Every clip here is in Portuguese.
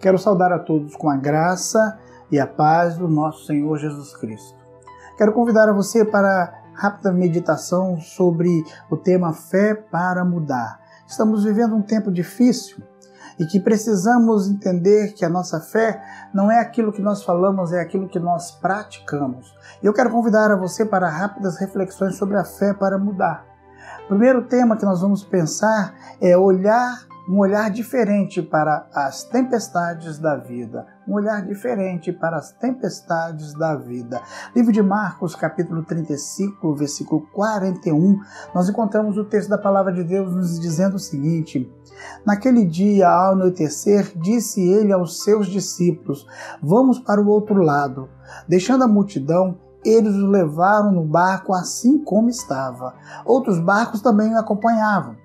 Quero saudar a todos com a graça e a paz do nosso Senhor Jesus Cristo. Quero convidar a você para rápida meditação sobre o tema fé para mudar. Estamos vivendo um tempo difícil e que precisamos entender que a nossa fé não é aquilo que nós falamos, é aquilo que nós praticamos. E eu quero convidar a você para rápidas reflexões sobre a fé para mudar. O primeiro tema que nós vamos pensar é olhar um olhar diferente para as tempestades da vida, um olhar diferente para as tempestades da vida. Livro de Marcos, capítulo 35, versículo 41, nós encontramos o texto da palavra de Deus nos dizendo o seguinte: Naquele dia, ao anoitecer, disse ele aos seus discípulos: Vamos para o outro lado. Deixando a multidão, eles o levaram no barco assim como estava. Outros barcos também o acompanhavam.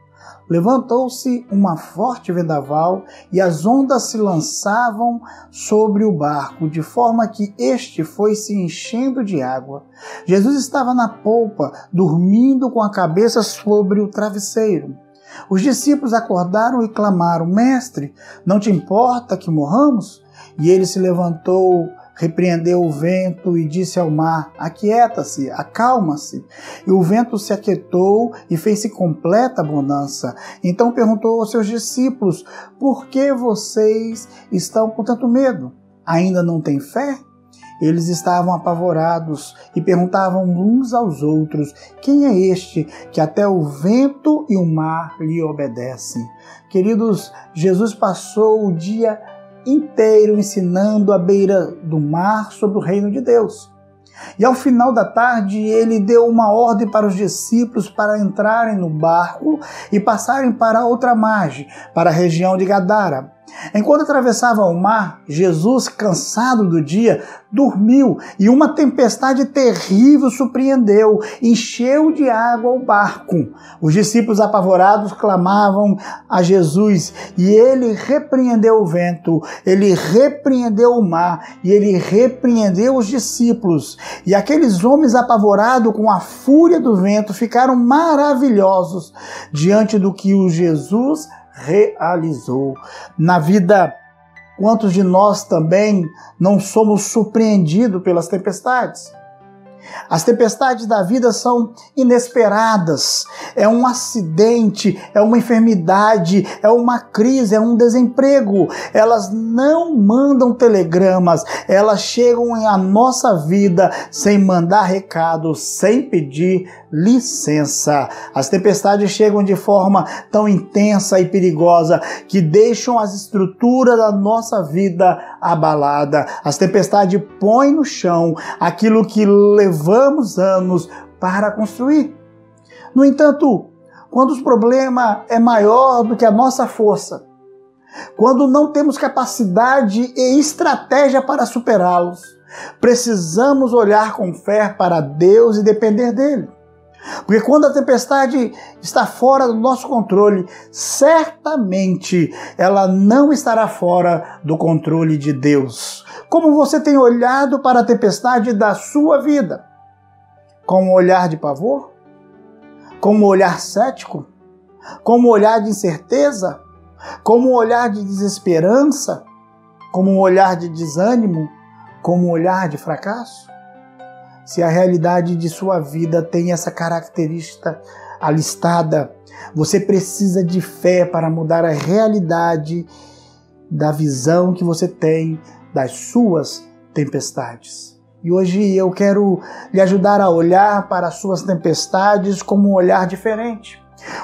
Levantou-se uma forte vendaval e as ondas se lançavam sobre o barco, de forma que este foi se enchendo de água. Jesus estava na polpa, dormindo com a cabeça sobre o travesseiro. Os discípulos acordaram e clamaram: Mestre, não te importa que morramos? E ele se levantou, repreendeu o vento e disse ao mar: Aquieta-se, acalma-se. E o vento se aquietou e fez-se completa bonança. Então perguntou aos seus discípulos: Por que vocês estão com tanto medo? Ainda não têm fé? Eles estavam apavorados e perguntavam uns aos outros: Quem é este que até o vento e o mar lhe obedecem? Queridos, Jesus passou o dia inteiro ensinando à beira do mar sobre o reino de Deus. E ao final da tarde, ele deu uma ordem para os discípulos para entrarem no barco e passarem para outra margem, para a região de Gadara. Enquanto atravessava o mar, Jesus, cansado do dia, dormiu e uma tempestade terrível surpreendeu, encheu de água o barco. Os discípulos apavorados clamavam a Jesus e ele repreendeu o vento, ele repreendeu o mar e ele repreendeu os discípulos. E aqueles homens apavorados com a fúria do vento ficaram maravilhosos diante do que o Jesus realizou. Na vida, quantos de nós também não somos surpreendidos pelas tempestades? As tempestades da vida são inesperadas. É um acidente, é uma enfermidade, é uma crise, é um desemprego. Elas não mandam telegramas, elas chegam à nossa vida sem mandar recado, sem pedir licença. As tempestades chegam de forma tão intensa e perigosa que deixam as estruturas da nossa vida abalada. As tempestades põem no chão aquilo que levamos anos para construir. No entanto, quando o problema é maior do que a nossa força, quando não temos capacidade e estratégia para superá-los, precisamos olhar com fé para Deus e depender dele. Porque quando a tempestade está fora do nosso controle, certamente ela não estará fora do controle de Deus. Como você tem olhado para a tempestade da sua vida? Com um olhar de pavor? Com um olhar cético? Com um olhar de incerteza? Com um olhar de desesperança? Como um olhar de desânimo? Como um olhar de fracasso? Se a realidade de sua vida tem essa característica alistada, você precisa de fé para mudar a realidade da visão que você tem das suas tempestades. E hoje eu quero lhe ajudar a olhar para as suas tempestades como um olhar diferente.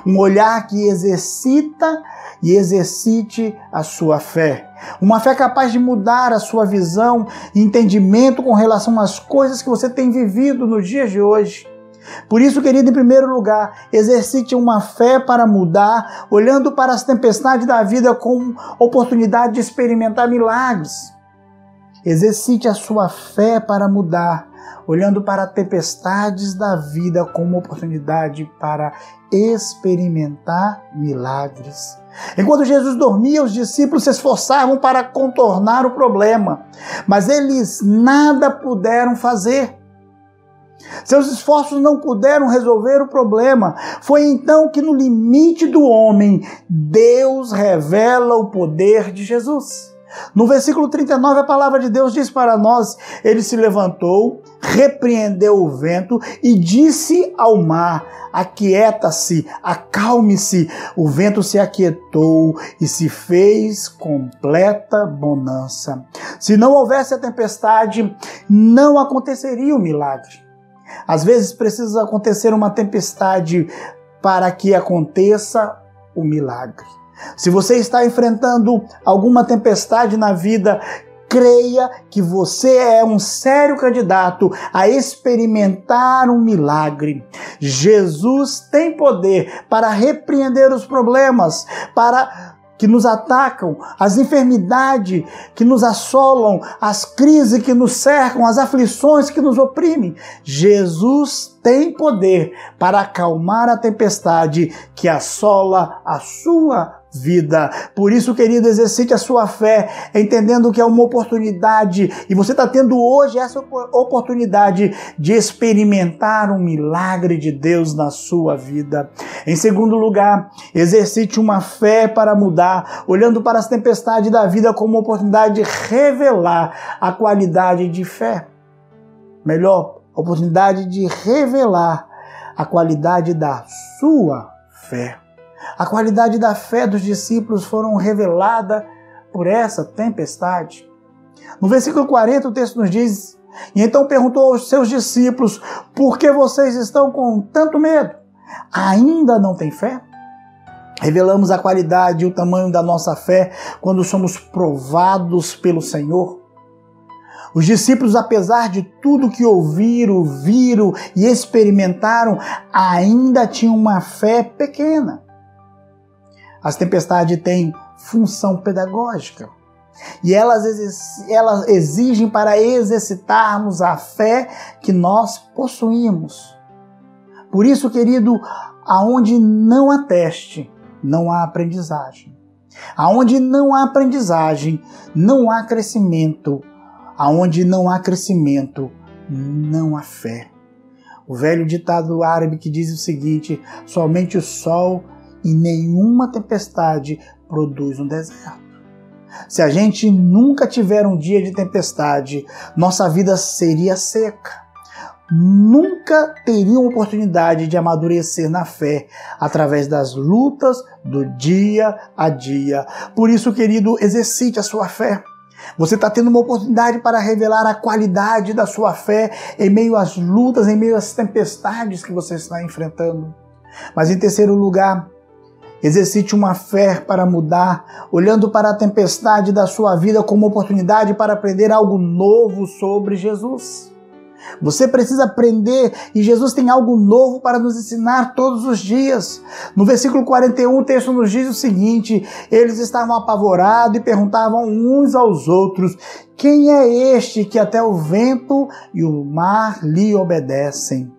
Um olhar que exercita e exercite a sua fé. Uma fé capaz de mudar a sua visão e entendimento com relação às coisas que você tem vivido nos dias de hoje. Por isso, querido, em primeiro lugar, exercite uma fé para mudar, olhando para as tempestades da vida como oportunidade de experimentar milagres. Exercite a sua fé para mudar, olhando para tempestades da vida como oportunidade para experimentar milagres. Enquanto Jesus dormia, os discípulos se esforçavam para contornar o problema, mas eles nada puderam fazer. Seus esforços não puderam resolver o problema. Foi então que, no limite do homem, Deus revela o poder de Jesus. No versículo 39, a palavra de Deus diz para nós: Ele se levantou, repreendeu o vento e disse ao mar: Aquieta-se, acalme-se. O vento se aquietou e se fez completa bonança. Se não houvesse a tempestade, não aconteceria o milagre. Às vezes precisa acontecer uma tempestade para que aconteça o milagre. Se você está enfrentando alguma tempestade na vida, creia que você é um sério candidato a experimentar um milagre. Jesus tem poder para repreender os problemas, para que nos atacam, as enfermidades que nos assolam, as crises que nos cercam, as aflições que nos oprimem. Jesus tem poder para acalmar a tempestade que assola a sua vida. Por isso, querido, exercite a sua fé, entendendo que é uma oportunidade e você está tendo hoje essa oportunidade de experimentar um milagre de Deus na sua vida. Em segundo lugar, exercite uma fé para mudar, olhando para as tempestades da vida como uma oportunidade de revelar a qualidade de fé. Melhor, oportunidade de revelar a qualidade da sua fé. A qualidade da fé dos discípulos foram revelada por essa tempestade. No versículo 40, o texto nos diz: E então perguntou aos seus discípulos: Por que vocês estão com tanto medo? Ainda não têm fé? Revelamos a qualidade e o tamanho da nossa fé quando somos provados pelo Senhor. Os discípulos, apesar de tudo que ouviram, viram e experimentaram, ainda tinham uma fé pequena. As tempestades têm função pedagógica. E elas, elas exigem para exercitarmos a fé que nós possuímos. Por isso, querido, aonde não há teste, não há aprendizagem. Aonde não há aprendizagem, não há crescimento. Aonde não há crescimento, não há fé. O velho ditado árabe que diz o seguinte: somente o sol e nenhuma tempestade produz um deserto. Se a gente nunca tiver um dia de tempestade, nossa vida seria seca. Nunca teriam oportunidade de amadurecer na fé através das lutas do dia a dia. Por isso, querido, exercite a sua fé. Você está tendo uma oportunidade para revelar a qualidade da sua fé em meio às lutas, em meio às tempestades que você está enfrentando. Mas em terceiro lugar, Exercite uma fé para mudar, olhando para a tempestade da sua vida como oportunidade para aprender algo novo sobre Jesus. Você precisa aprender e Jesus tem algo novo para nos ensinar todos os dias. No versículo 41, o texto nos diz o seguinte: Eles estavam apavorados e perguntavam uns aos outros: Quem é este que até o vento e o mar lhe obedecem?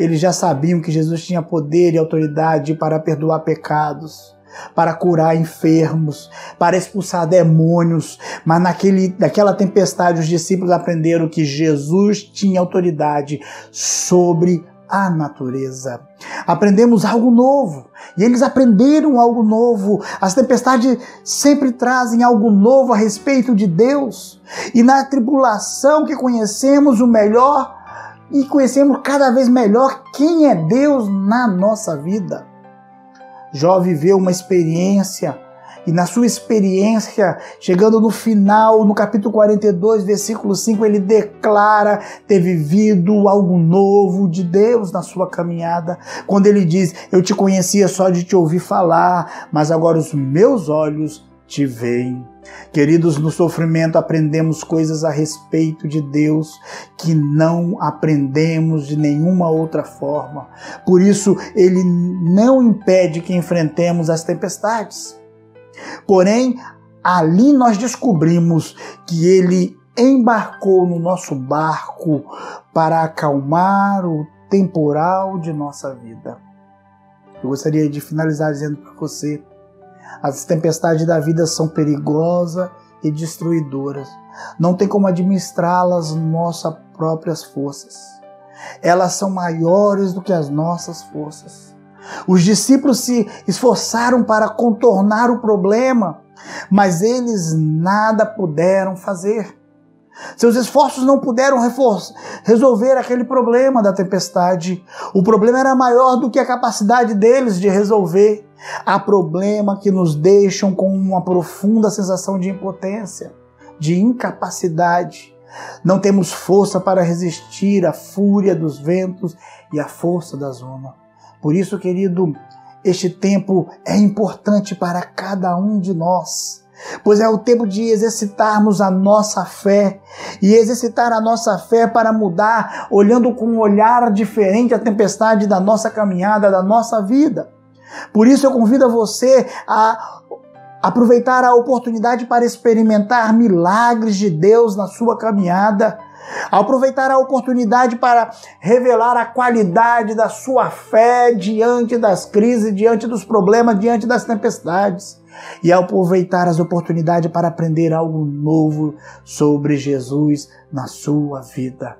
Eles já sabiam que Jesus tinha poder e autoridade para perdoar pecados, para curar enfermos, para expulsar demônios, mas naquele, naquela tempestade os discípulos aprenderam que Jesus tinha autoridade sobre a natureza. Aprendemos algo novo e eles aprenderam algo novo. As tempestades sempre trazem algo novo a respeito de Deus. E na tribulação que conhecemos o melhor e conhecemos cada vez melhor quem é Deus na nossa vida. Jó viveu uma experiência e na sua experiência, chegando no final, no capítulo 42, versículo 5, ele declara ter vivido algo novo de Deus na sua caminhada. Quando ele diz: Eu te conhecia só de te ouvir falar, mas agora os meus olhos te veem. Queridos, no sofrimento aprendemos coisas a respeito de Deus que não aprendemos de nenhuma outra forma. Por isso, Ele não impede que enfrentemos as tempestades. Porém, ali nós descobrimos que Ele embarcou no nosso barco para acalmar o temporal de nossa vida. Eu gostaria de finalizar dizendo para você as tempestades da vida são perigosas e destruidoras. Não tem como administrá-las nossas próprias forças. Elas são maiores do que as nossas forças. Os discípulos se esforçaram para contornar o problema, mas eles nada puderam fazer. Seus esforços não puderam resolver aquele problema da tempestade. O problema era maior do que a capacidade deles de resolver. Há problema que nos deixam com uma profunda sensação de impotência, de incapacidade. Não temos força para resistir à fúria dos ventos e à força da zona. Por isso, querido, este tempo é importante para cada um de nós pois é o tempo de exercitarmos a nossa fé e exercitar a nossa fé para mudar, olhando com um olhar diferente a tempestade da nossa caminhada, da nossa vida. Por isso eu convido a você a aproveitar a oportunidade para experimentar milagres de Deus na sua caminhada, aproveitar a oportunidade para revelar a qualidade da sua fé diante das crises, diante dos problemas, diante das tempestades e aproveitar as oportunidades para aprender algo novo sobre Jesus na sua vida.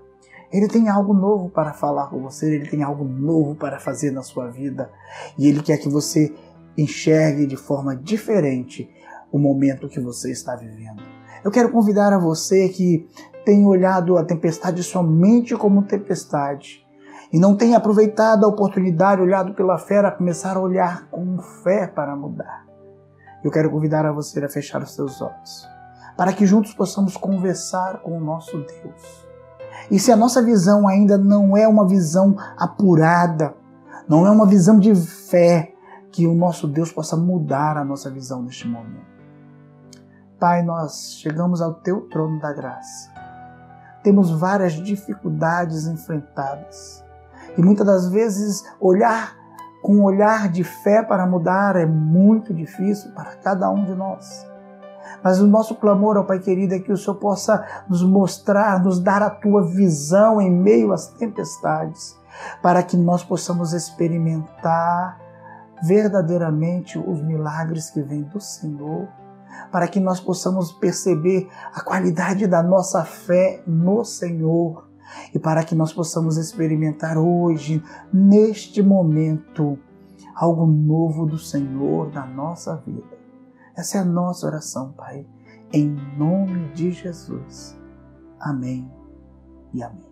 Ele tem algo novo para falar com você, ele tem algo novo para fazer na sua vida e ele quer que você enxergue de forma diferente o momento que você está vivendo. Eu quero convidar a você que tem olhado a tempestade somente como tempestade e não tem aproveitado a oportunidade, olhado pela fé, a começar a olhar com fé para mudar. Eu quero convidar a você a fechar os seus olhos, para que juntos possamos conversar com o nosso Deus. E se a nossa visão ainda não é uma visão apurada, não é uma visão de fé, que o nosso Deus possa mudar a nossa visão neste momento. Pai, nós chegamos ao teu trono da graça. Temos várias dificuldades enfrentadas. E muitas das vezes olhar com um olhar de fé para mudar é muito difícil para cada um de nós. Mas o nosso clamor, ó Pai querido, é que o Senhor possa nos mostrar, nos dar a tua visão em meio às tempestades, para que nós possamos experimentar verdadeiramente os milagres que vêm do Senhor, para que nós possamos perceber a qualidade da nossa fé no Senhor e para que nós possamos experimentar hoje, neste momento, algo novo do Senhor na nossa vida. Essa é a nossa oração, Pai, em nome de Jesus. Amém e amém.